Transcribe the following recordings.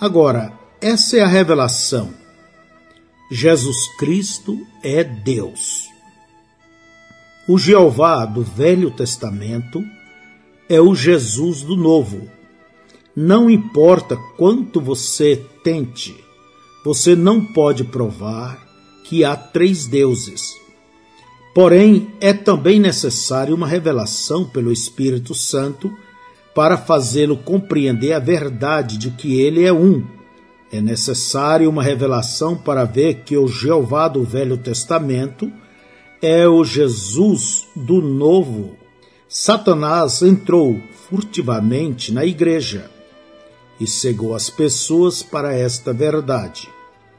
Agora, essa é a revelação. Jesus Cristo é Deus. O Jeová do Velho Testamento é o Jesus do Novo. Não importa quanto você tente, você não pode provar que há três deuses. Porém, é também necessária uma revelação pelo Espírito Santo para fazê-lo compreender a verdade de que ele é um. É necessária uma revelação para ver que o Jeová do Velho Testamento é o Jesus do Novo. Satanás entrou furtivamente na igreja e cegou as pessoas para esta verdade.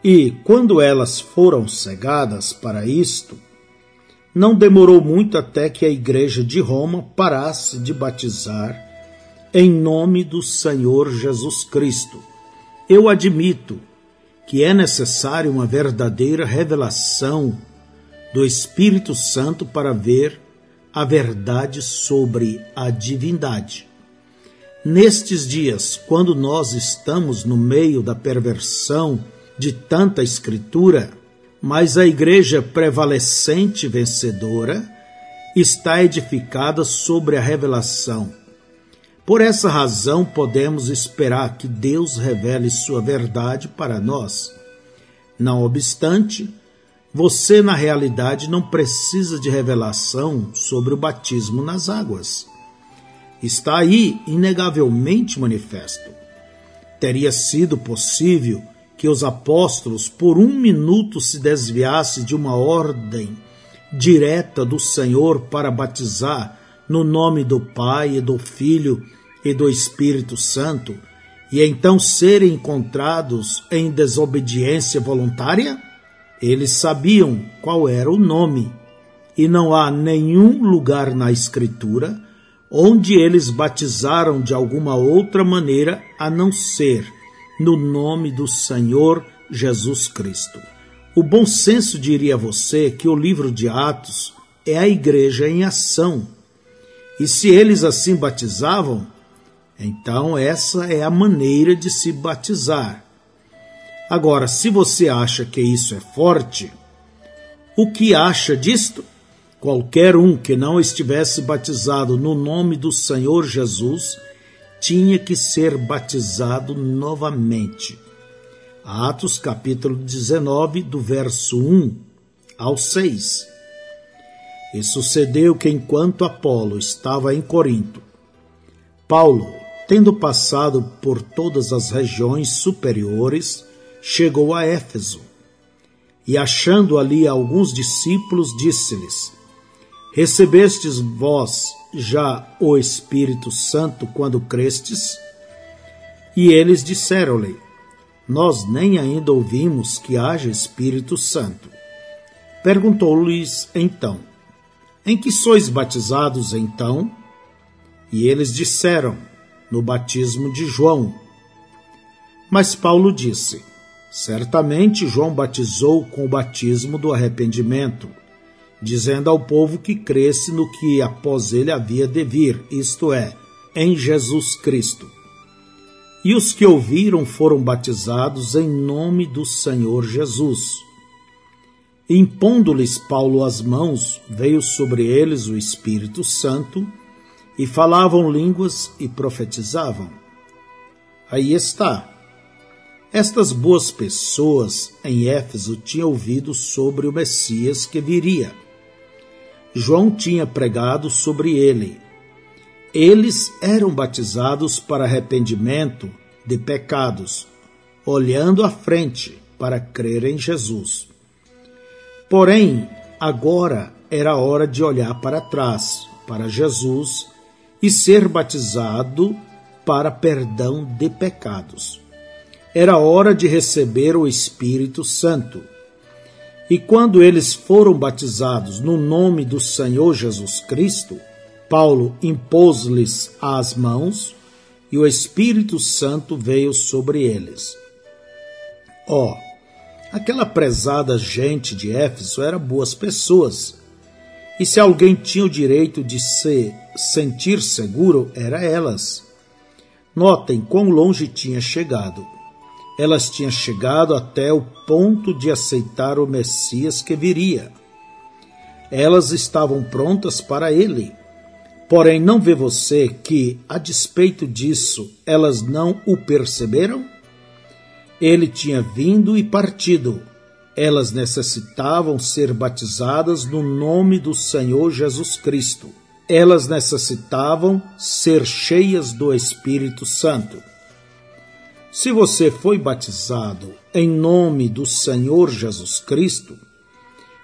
E, quando elas foram cegadas para isto, não demorou muito até que a Igreja de Roma parasse de batizar em nome do Senhor Jesus Cristo. Eu admito que é necessária uma verdadeira revelação do Espírito Santo para ver a verdade sobre a divindade. Nestes dias, quando nós estamos no meio da perversão de tanta escritura, mas a igreja prevalecente vencedora está edificada sobre a revelação. Por essa razão, podemos esperar que Deus revele sua verdade para nós. Não obstante, você na realidade não precisa de revelação sobre o batismo nas águas. Está aí inegavelmente manifesto. Teria sido possível que os apóstolos por um minuto se desviassem de uma ordem direta do Senhor para batizar no nome do Pai e do Filho e do Espírito Santo e então serem encontrados em desobediência voluntária? Eles sabiam qual era o nome e não há nenhum lugar na Escritura onde eles batizaram de alguma outra maneira a não ser no nome do Senhor Jesus Cristo. O bom senso diria a você que o livro de Atos é a igreja em ação. E se eles assim batizavam, então essa é a maneira de se batizar. Agora, se você acha que isso é forte, o que acha disto? Qualquer um que não estivesse batizado no nome do Senhor Jesus tinha que ser batizado novamente. Atos capítulo 19, do verso 1 ao 6. E sucedeu que enquanto Apolo estava em Corinto, Paulo, tendo passado por todas as regiões superiores, chegou a Éfeso. E achando ali alguns discípulos, disse-lhes: Recebestes vós já o Espírito Santo quando crestes? E eles disseram-lhe: Nós nem ainda ouvimos que haja Espírito Santo. Perguntou-lhes então: Em que sois batizados então? E eles disseram: No batismo de João. Mas Paulo disse: Certamente João batizou com o batismo do arrependimento dizendo ao povo que cresce no que após ele havia de vir, isto é, em Jesus Cristo. E os que ouviram foram batizados em nome do Senhor Jesus. Impondo-lhes Paulo as mãos, veio sobre eles o Espírito Santo, e falavam línguas e profetizavam. Aí está. Estas boas pessoas em Éfeso tinham ouvido sobre o Messias que viria João tinha pregado sobre ele. Eles eram batizados para arrependimento de pecados, olhando à frente para crer em Jesus. Porém, agora era hora de olhar para trás, para Jesus, e ser batizado para perdão de pecados. Era hora de receber o Espírito Santo e quando eles foram batizados no nome do Senhor Jesus Cristo, Paulo impôs-lhes as mãos e o Espírito Santo veio sobre eles. Ó, oh, aquela prezada gente de Éfeso era boas pessoas. E se alguém tinha o direito de se sentir seguro, era elas. Notem quão longe tinha chegado. Elas tinham chegado até o ponto de aceitar o Messias que viria. Elas estavam prontas para ele. Porém, não vê você que, a despeito disso, elas não o perceberam? Ele tinha vindo e partido. Elas necessitavam ser batizadas no nome do Senhor Jesus Cristo. Elas necessitavam ser cheias do Espírito Santo. Se você foi batizado em nome do Senhor Jesus Cristo,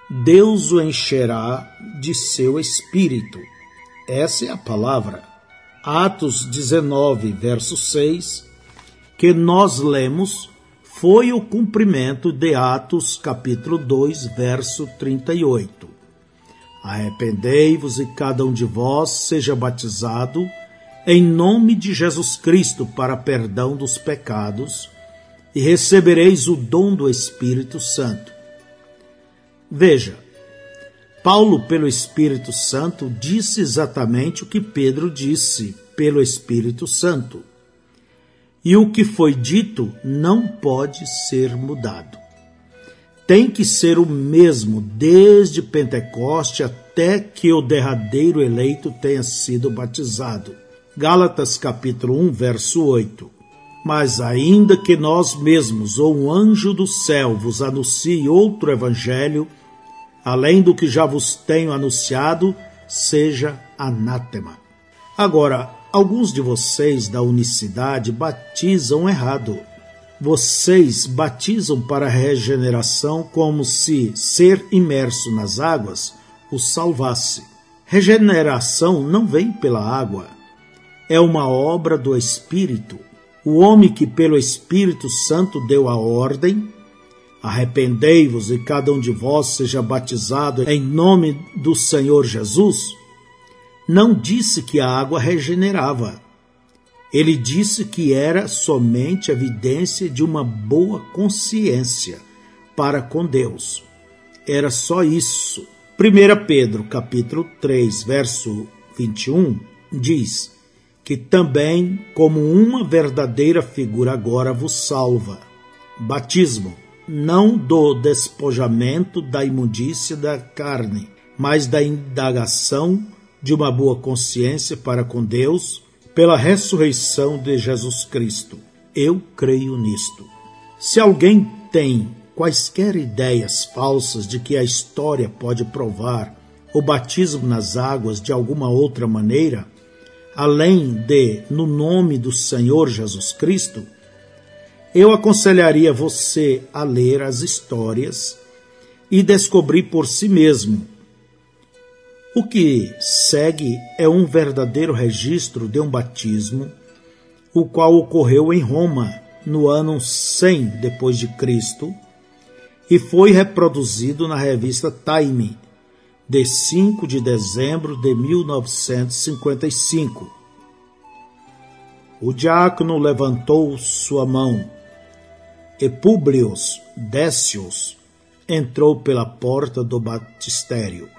Deus o encherá de seu espírito. Essa é a palavra. Atos 19, verso 6, que nós lemos foi o cumprimento de Atos capítulo 2, verso 38. Arrependei-vos e cada um de vós seja batizado em nome de Jesus Cristo para perdão dos pecados e recebereis o dom do Espírito Santo. Veja, Paulo, pelo Espírito Santo, disse exatamente o que Pedro disse pelo Espírito Santo e o que foi dito não pode ser mudado. Tem que ser o mesmo desde Pentecoste até que o derradeiro eleito tenha sido batizado. Gálatas capítulo 1, verso 8. Mas ainda que nós mesmos ou um anjo do céu vos anuncie outro evangelho, além do que já vos tenho anunciado, seja anátema. Agora, Alguns de vocês da unicidade batizam errado. Vocês batizam para regeneração como se ser imerso nas águas os salvasse. Regeneração não vem pela água. É uma obra do Espírito. O homem que pelo Espírito Santo deu a ordem, arrependei-vos e cada um de vós seja batizado em nome do Senhor Jesus, não disse que a água regenerava. Ele disse que era somente evidência de uma boa consciência para com Deus. Era só isso. 1 Pedro, capítulo 3, verso 21, diz que também, como uma verdadeira figura agora vos salva. Batismo, não do despojamento da imundícia da carne, mas da indagação de uma boa consciência para com Deus pela ressurreição de Jesus Cristo. Eu creio nisto. Se alguém tem quaisquer ideias falsas de que a história pode provar o batismo nas águas de alguma outra maneira, além de no nome do Senhor Jesus Cristo, eu aconselharia você a ler as histórias e descobrir por si mesmo o que segue é um verdadeiro registro de um batismo, o qual ocorreu em Roma no ano 100 depois de Cristo e foi reproduzido na revista Time de 5 de dezembro de 1955. O diácono levantou sua mão e Publio Décius entrou pela porta do batistério.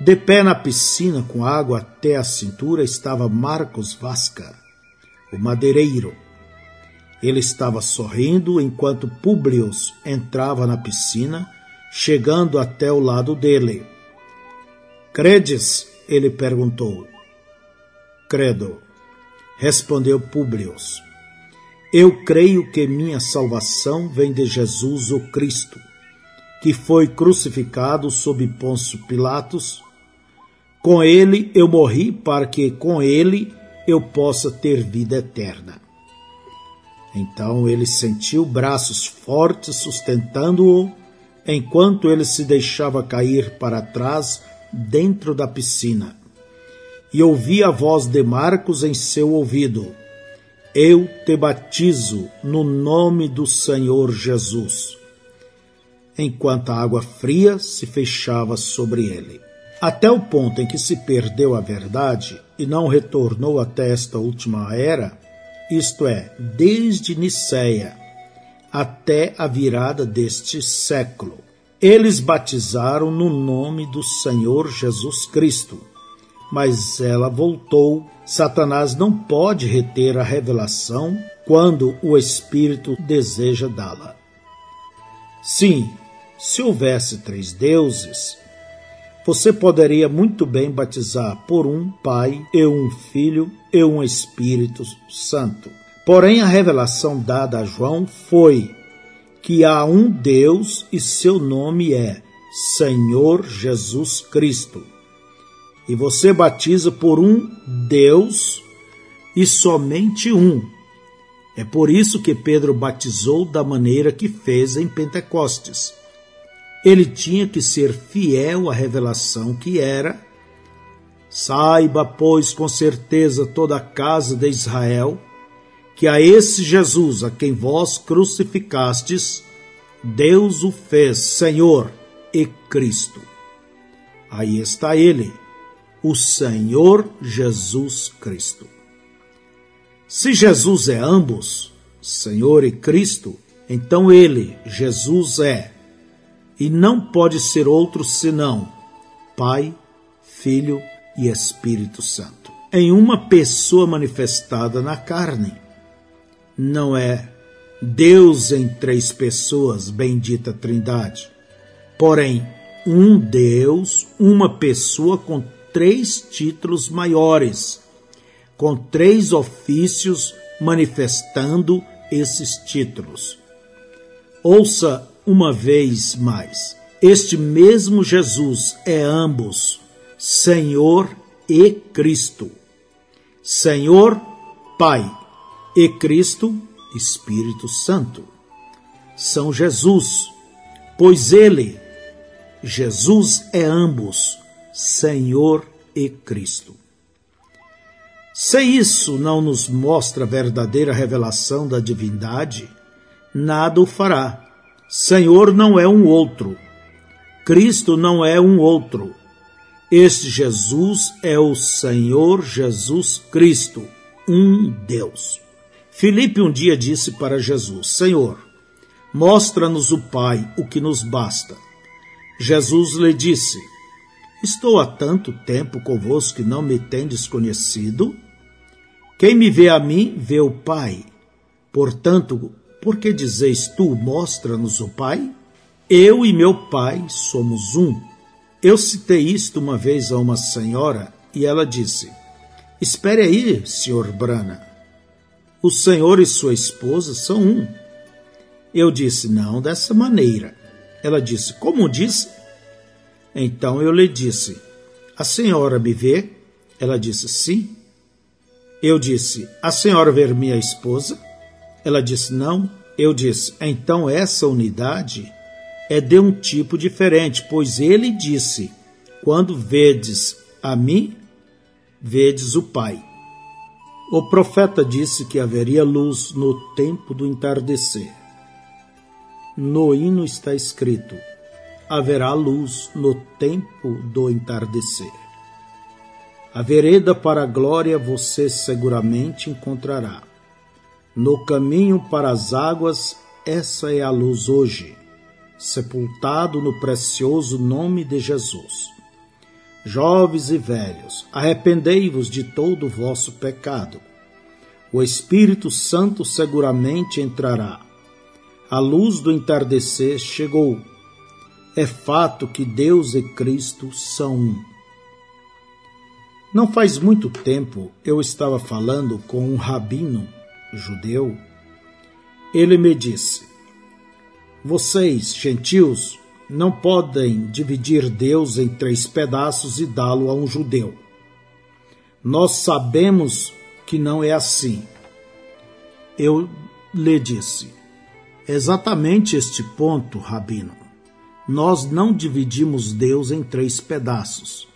De pé na piscina com água até a cintura estava Marcos Vasca, o madeireiro. Ele estava sorrindo enquanto Publio entrava na piscina, chegando até o lado dele. Credes? ele perguntou. Credo, respondeu Publio. Eu creio que minha salvação vem de Jesus o Cristo, que foi crucificado sob Pôncio Pilatos com ele eu morri para que com ele eu possa ter vida eterna. Então ele sentiu braços fortes sustentando-o, enquanto ele se deixava cair para trás dentro da piscina. E ouvi a voz de Marcos em seu ouvido: Eu te batizo no nome do Senhor Jesus. Enquanto a água fria se fechava sobre ele até o ponto em que se perdeu a verdade e não retornou até esta última era, isto é, desde Niceia até a virada deste século. Eles batizaram no nome do Senhor Jesus Cristo, mas ela voltou. Satanás não pode reter a revelação quando o Espírito deseja dá-la. Sim, se houvesse três deuses, você poderia muito bem batizar por um Pai e um Filho e um Espírito Santo. Porém, a revelação dada a João foi que há um Deus e seu nome é Senhor Jesus Cristo. E você batiza por um Deus e somente um. É por isso que Pedro batizou da maneira que fez em Pentecostes. Ele tinha que ser fiel à revelação que era. Saiba, pois, com certeza toda a casa de Israel, que a esse Jesus a quem vós crucificastes, Deus o fez Senhor e Cristo. Aí está ele, o Senhor Jesus Cristo. Se Jesus é ambos, Senhor e Cristo, então ele, Jesus, é, e não pode ser outro senão Pai, Filho e Espírito Santo. Em uma pessoa manifestada na carne. Não é Deus em três pessoas, bendita Trindade. Porém, um Deus, uma pessoa com três títulos maiores, com três ofícios manifestando esses títulos. Ouça uma vez mais: este mesmo Jesus é ambos Senhor e Cristo. Senhor, Pai, e Cristo, Espírito Santo. São Jesus, pois Ele Jesus é ambos, Senhor e Cristo. Se isso não nos mostra a verdadeira revelação da divindade, nada o fará. Senhor não é um outro. Cristo não é um outro. Este Jesus é o Senhor Jesus Cristo, um Deus. Filipe um dia disse para Jesus: Senhor, mostra-nos o Pai, o que nos basta. Jesus lhe disse: Estou há tanto tempo convosco que não me tendes conhecido? Quem me vê a mim, vê o Pai. Portanto, por que dizeis tu, mostra-nos o Pai? Eu e meu Pai somos um. Eu citei isto uma vez a uma senhora e ela disse: Espere aí, senhor Brana. O senhor e sua esposa são um. Eu disse: Não dessa maneira. Ela disse: Como disse? Então eu lhe disse: A senhora me vê? Ela disse: Sim. Eu disse: A senhora vê minha esposa? Ela disse: Não. Eu disse: Então essa unidade é de um tipo diferente, pois ele disse: Quando vedes a mim, vedes o Pai. O profeta disse que haveria luz no tempo do entardecer. No hino está escrito: haverá luz no tempo do entardecer. A vereda para a glória você seguramente encontrará. No caminho para as águas, essa é a luz hoje, sepultado no precioso nome de Jesus. Jovens e velhos, arrependei-vos de todo o vosso pecado. O Espírito Santo seguramente entrará a luz do entardecer chegou. É fato que Deus e Cristo são um. Não faz muito tempo eu estava falando com um rabino judeu. Ele me disse: Vocês, gentios, não podem dividir Deus em três pedaços e dá-lo a um judeu. Nós sabemos que não é assim. Eu lhe disse: Exatamente este ponto, Rabino. Nós não dividimos Deus em três pedaços.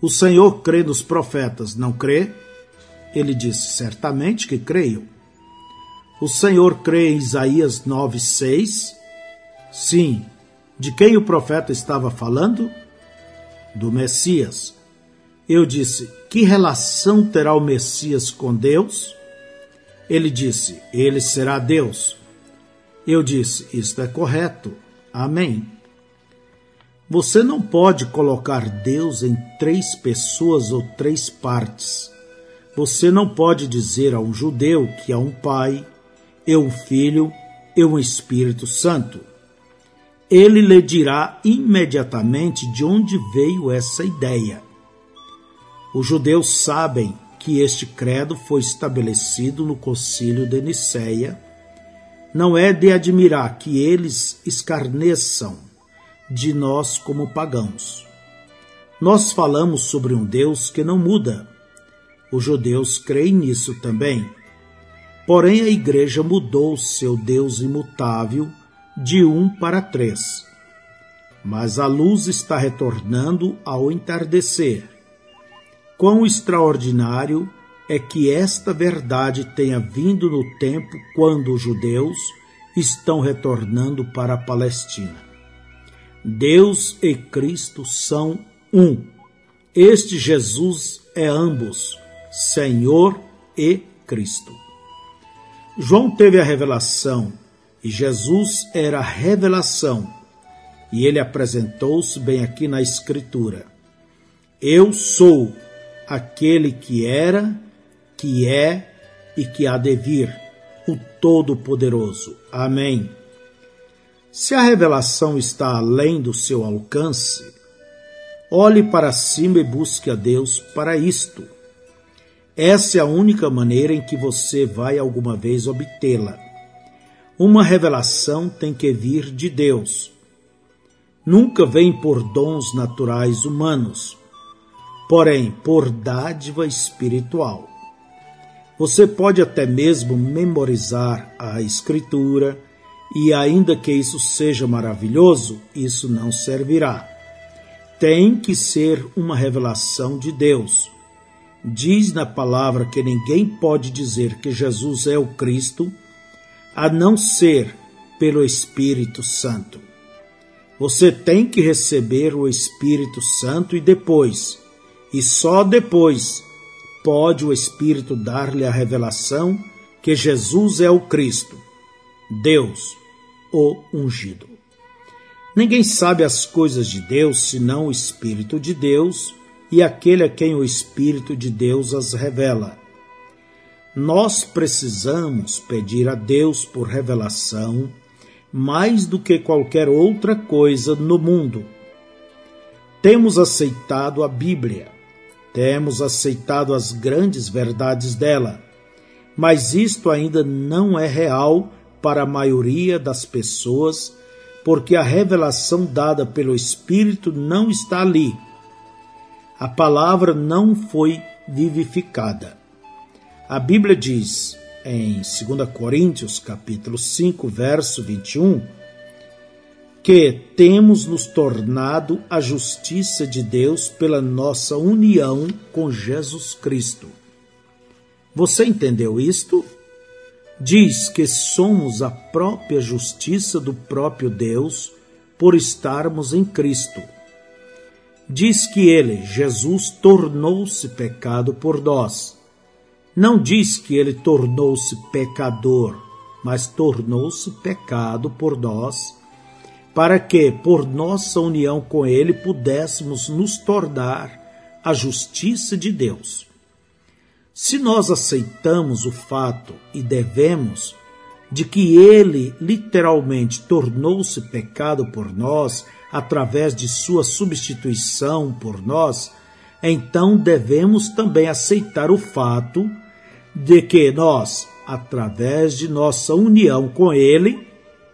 O Senhor crê nos profetas, não crê? Ele disse: Certamente que creio. O Senhor crê em Isaías 9,6? Sim. De quem o profeta estava falando? Do Messias. Eu disse: Que relação terá o Messias com Deus? Ele disse: Ele será Deus. Eu disse: Isto é correto. Amém. Você não pode colocar Deus em três pessoas ou três partes. Você não pode dizer a um judeu que há um Pai, e um Filho e um Espírito Santo. Ele lhe dirá imediatamente de onde veio essa ideia. Os judeus sabem que este credo foi estabelecido no Concílio de Nicéia. Não é de admirar que eles escarneçam de nós como pagãos. Nós falamos sobre um Deus que não muda. Os judeus creem nisso também. Porém, a igreja mudou seu Deus imutável de um para três. Mas a luz está retornando ao entardecer. Quão extraordinário é que esta verdade tenha vindo no tempo quando os judeus estão retornando para a Palestina. Deus e Cristo são um. Este Jesus é ambos, Senhor e Cristo. João teve a revelação e Jesus era a revelação, e ele apresentou-se bem aqui na Escritura. Eu sou aquele que era, que é e que há de vir, o Todo-Poderoso. Amém. Se a revelação está além do seu alcance, olhe para cima e busque a Deus para isto. Essa é a única maneira em que você vai alguma vez obtê-la. Uma revelação tem que vir de Deus. Nunca vem por dons naturais humanos, porém por dádiva espiritual. Você pode até mesmo memorizar a Escritura, e ainda que isso seja maravilhoso, isso não servirá. Tem que ser uma revelação de Deus. Diz na palavra que ninguém pode dizer que Jesus é o Cristo a não ser pelo Espírito Santo. Você tem que receber o Espírito Santo e depois, e só depois, pode o Espírito dar-lhe a revelação que Jesus é o Cristo, Deus, o ungido. Ninguém sabe as coisas de Deus senão o Espírito de Deus e aquele a quem o Espírito de Deus as revela. Nós precisamos pedir a Deus por revelação mais do que qualquer outra coisa no mundo. Temos aceitado a Bíblia, temos aceitado as grandes verdades dela, mas isto ainda não é real para a maioria das pessoas, porque a revelação dada pelo Espírito não está ali. A palavra não foi vivificada. A Bíblia diz em 2 Coríntios, capítulo 5, verso 21, que temos nos tornado a justiça de Deus pela nossa união com Jesus Cristo. Você entendeu isto? diz que somos a própria justiça do próprio Deus por estarmos em Cristo. Diz que ele, Jesus, tornou-se pecado por nós. Não diz que ele tornou-se pecador, mas tornou-se pecado por nós, para que, por nossa união com ele, pudéssemos nos tornar a justiça de Deus. Se nós aceitamos o fato e devemos de que ele literalmente tornou-se pecado por nós através de sua substituição por nós, então devemos também aceitar o fato de que nós, através de nossa união com ele,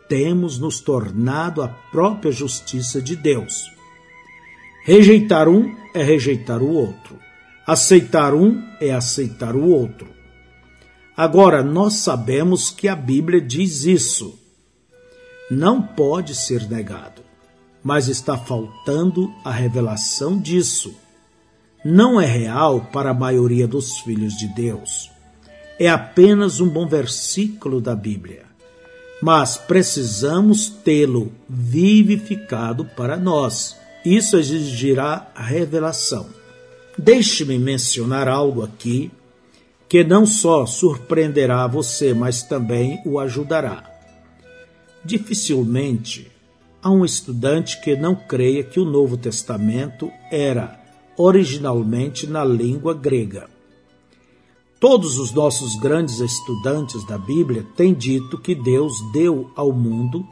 temos nos tornado a própria justiça de Deus. Rejeitar um é rejeitar o outro. Aceitar um é aceitar o outro. Agora, nós sabemos que a Bíblia diz isso. Não pode ser negado, mas está faltando a revelação disso. Não é real para a maioria dos filhos de Deus. É apenas um bom versículo da Bíblia. Mas precisamos tê-lo vivificado para nós. Isso exigirá revelação. Deixe-me mencionar algo aqui que não só surpreenderá você, mas também o ajudará. Dificilmente a um estudante que não creia que o Novo Testamento era originalmente na língua grega. Todos os nossos grandes estudantes da Bíblia têm dito que Deus deu ao mundo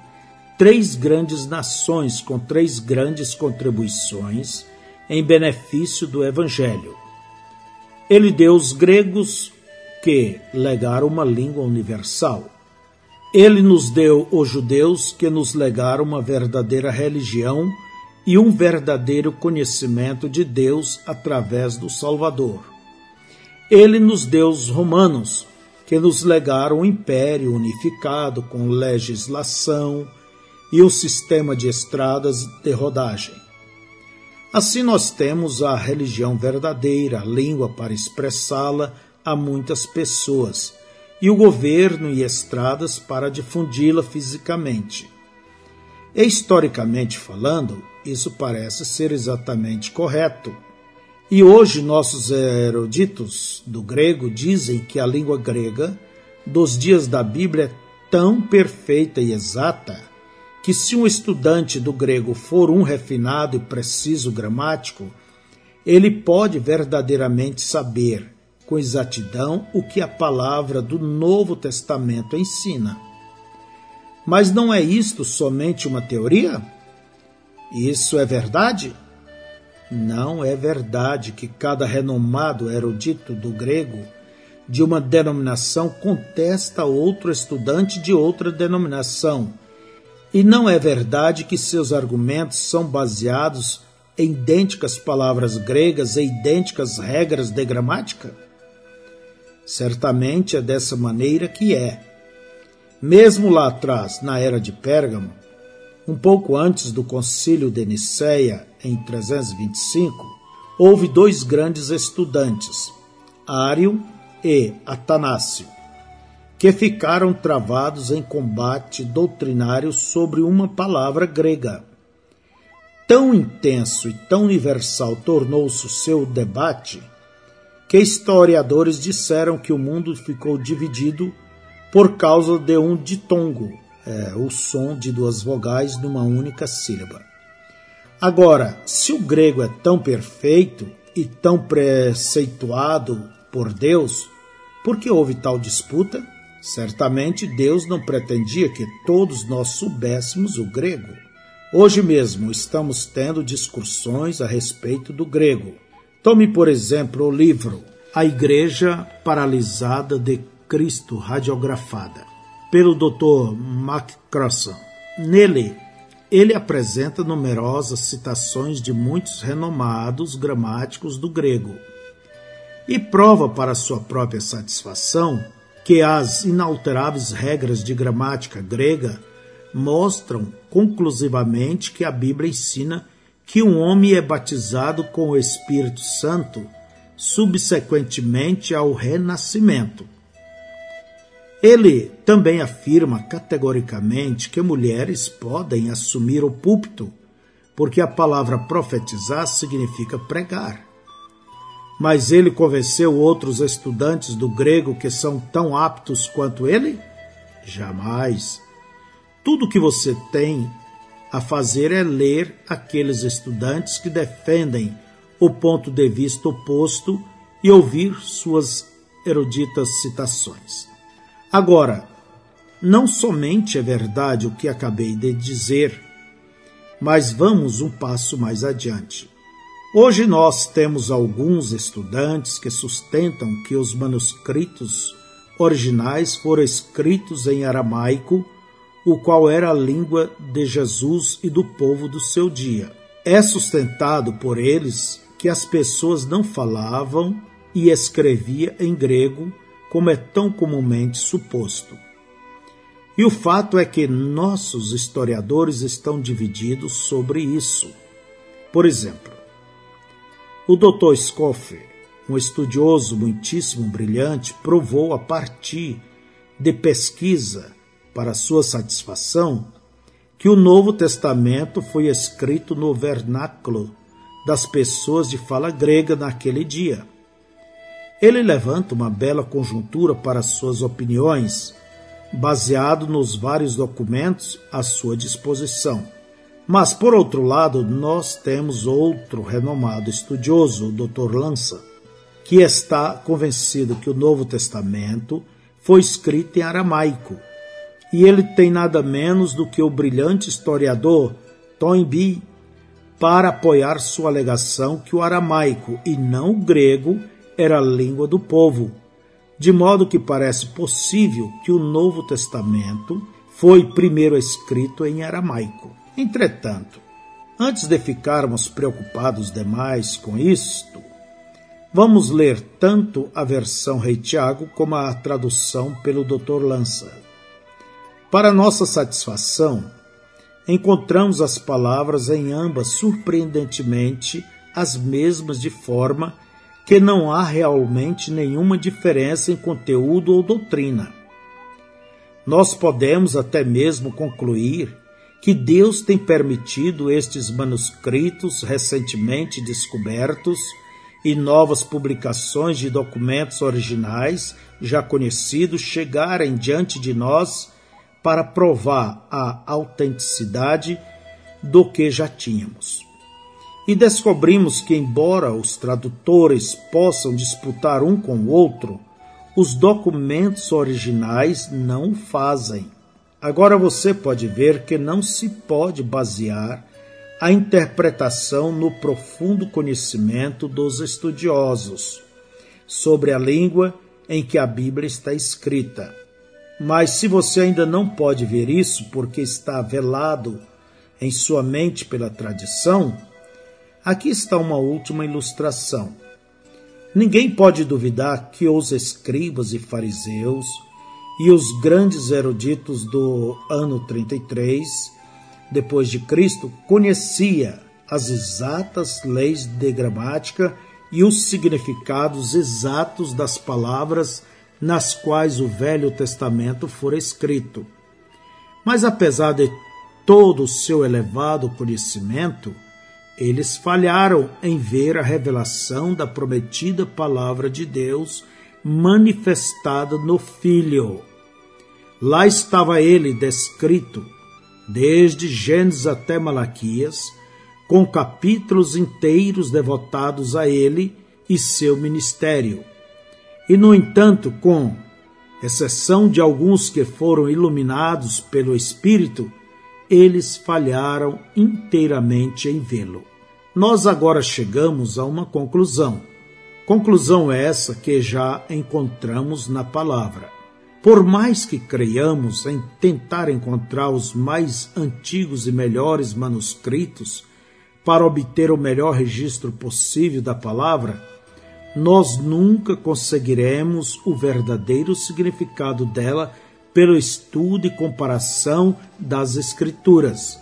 três grandes nações com três grandes contribuições em benefício do Evangelho. Ele deu os gregos que legaram uma língua universal. Ele nos deu os judeus que nos legaram uma verdadeira religião e um verdadeiro conhecimento de Deus através do Salvador. Ele nos deu os romanos, que nos legaram um império unificado com legislação e o sistema de estradas de rodagem. Assim nós temos a religião verdadeira, a língua para expressá-la a muitas pessoas, e o governo e estradas para difundi-la fisicamente. E, historicamente falando, isso parece ser exatamente correto. E hoje nossos eruditos do grego dizem que a língua grega dos dias da Bíblia é tão perfeita e exata que se um estudante do grego for um refinado e preciso gramático, ele pode verdadeiramente saber com exatidão o que a palavra do Novo Testamento ensina. Mas não é isto somente uma teoria? Isso é verdade? Não é verdade que cada renomado erudito do grego de uma denominação contesta outro estudante de outra denominação. E não é verdade que seus argumentos são baseados em idênticas palavras gregas e idênticas regras de gramática? Certamente é dessa maneira que é. Mesmo lá atrás, na era de Pérgamo, um pouco antes do concílio de Nicéia, em 325, houve dois grandes estudantes, Ário e Atanácio, que ficaram travados em combate doutrinário sobre uma palavra grega. Tão intenso e tão universal tornou-se o seu debate que historiadores disseram que o mundo ficou dividido por causa de um ditongo, é, o som de duas vogais numa única sílaba. Agora, se o grego é tão perfeito e tão preceituado por Deus, por que houve tal disputa? Certamente Deus não pretendia que todos nós soubéssemos o grego. Hoje mesmo estamos tendo discussões a respeito do grego. Tome, por exemplo, o livro A Igreja Paralisada de Cristo Radiografada, pelo Dr. McCrossan. Nele, ele apresenta numerosas citações de muitos renomados gramáticos do grego e prova para sua própria satisfação que as inalteráveis regras de gramática grega mostram conclusivamente que a Bíblia ensina que um homem é batizado com o Espírito Santo subsequentemente ao renascimento. Ele também afirma categoricamente que mulheres podem assumir o púlpito, porque a palavra profetizar significa pregar. Mas ele convenceu outros estudantes do grego que são tão aptos quanto ele? Jamais. Tudo que você tem a fazer é ler aqueles estudantes que defendem o ponto de vista oposto e ouvir suas eruditas citações. Agora, não somente é verdade o que acabei de dizer, mas vamos um passo mais adiante. Hoje nós temos alguns estudantes que sustentam que os manuscritos originais foram escritos em aramaico, o qual era a língua de Jesus e do povo do seu dia. É sustentado por eles que as pessoas não falavam e escreviam em grego como é tão comumente suposto. E o fato é que nossos historiadores estão divididos sobre isso. Por exemplo, o Dr. Scoff, um estudioso muitíssimo brilhante, provou a partir de pesquisa para sua satisfação que o Novo Testamento foi escrito no vernáculo das pessoas de fala grega naquele dia. Ele levanta uma bela conjuntura para suas opiniões, baseado nos vários documentos à sua disposição. Mas, por outro lado, nós temos outro renomado estudioso, o Dr. Lança, que está convencido que o Novo Testamento foi escrito em aramaico. E ele tem nada menos do que o brilhante historiador Toynbee para apoiar sua alegação que o aramaico e não o grego era a língua do povo, de modo que parece possível que o Novo Testamento foi primeiro escrito em aramaico. Entretanto, antes de ficarmos preocupados demais com isto, vamos ler tanto a versão Rei Tiago como a tradução pelo Dr. Lança. Para nossa satisfação, encontramos as palavras em ambas surpreendentemente as mesmas de forma que não há realmente nenhuma diferença em conteúdo ou doutrina. Nós podemos até mesmo concluir que Deus tem permitido estes manuscritos recentemente descobertos e novas publicações de documentos originais já conhecidos chegarem diante de nós para provar a autenticidade do que já tínhamos. E descobrimos que, embora os tradutores possam disputar um com o outro, os documentos originais não fazem. Agora você pode ver que não se pode basear a interpretação no profundo conhecimento dos estudiosos sobre a língua em que a Bíblia está escrita. Mas se você ainda não pode ver isso porque está velado em sua mente pela tradição, aqui está uma última ilustração. Ninguém pode duvidar que os escribas e fariseus e os grandes eruditos do ano 33 depois de Cristo conhecia as exatas leis de gramática e os significados exatos das palavras nas quais o Velho Testamento fora escrito. Mas apesar de todo o seu elevado conhecimento, eles falharam em ver a revelação da prometida palavra de Deus manifestada no Filho. Lá estava ele descrito, desde Gênesis até Malaquias, com capítulos inteiros devotados a ele e seu ministério. E, no entanto, com exceção de alguns que foram iluminados pelo Espírito, eles falharam inteiramente em vê-lo. Nós agora chegamos a uma conclusão Conclusão essa que já encontramos na palavra. Por mais que creiamos em tentar encontrar os mais antigos e melhores manuscritos para obter o melhor registro possível da palavra, nós nunca conseguiremos o verdadeiro significado dela pelo estudo e comparação das Escrituras.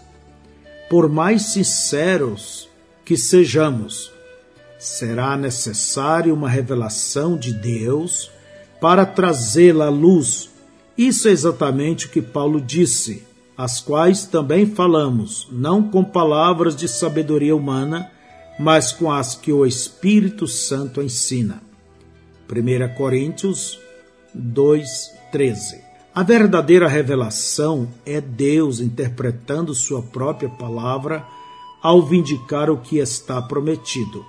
Por mais sinceros que sejamos, será necessário uma revelação de Deus para trazê-la à luz. Isso é exatamente o que Paulo disse, as quais também falamos, não com palavras de sabedoria humana, mas com as que o Espírito Santo ensina. 1 Coríntios 2:13. A verdadeira revelação é Deus interpretando sua própria palavra ao vindicar o que está prometido.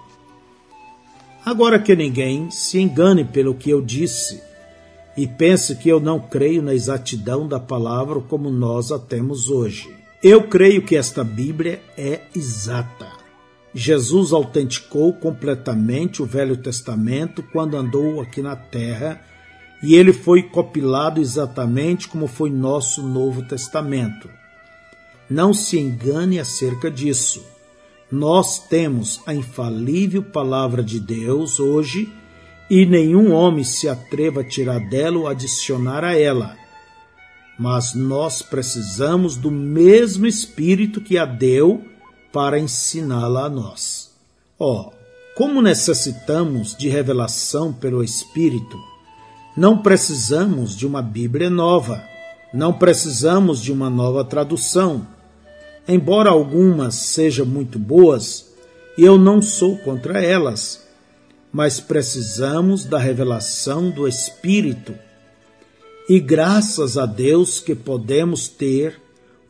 Agora que ninguém se engane pelo que eu disse e pense que eu não creio na exatidão da palavra como nós a temos hoje. Eu creio que esta Bíblia é exata. Jesus autenticou completamente o Velho Testamento quando andou aqui na terra e ele foi copilado exatamente como foi nosso Novo Testamento. Não se engane acerca disso. Nós temos a infalível palavra de Deus hoje e nenhum homem se atreva a tirar dela ou adicionar a ela. Mas nós precisamos do mesmo Espírito que a deu para ensiná-la a nós. Ó, oh, como necessitamos de revelação pelo Espírito, não precisamos de uma Bíblia nova, não precisamos de uma nova tradução embora algumas sejam muito boas, eu não sou contra elas, mas precisamos da revelação do Espírito. E graças a Deus que podemos ter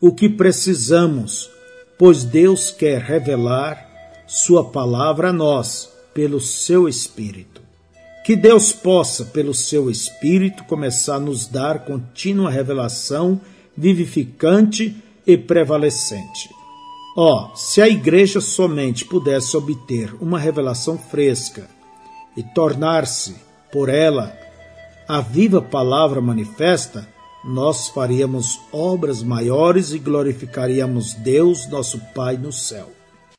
o que precisamos, pois Deus quer revelar Sua palavra a nós pelo seu Espírito. Que Deus possa, pelo seu Espírito, começar a nos dar contínua revelação vivificante e prevalecente. Ó, oh, se a igreja somente pudesse obter uma revelação fresca e tornar-se, por ela, a viva palavra manifesta, nós faríamos obras maiores e glorificaríamos Deus, nosso Pai, no céu.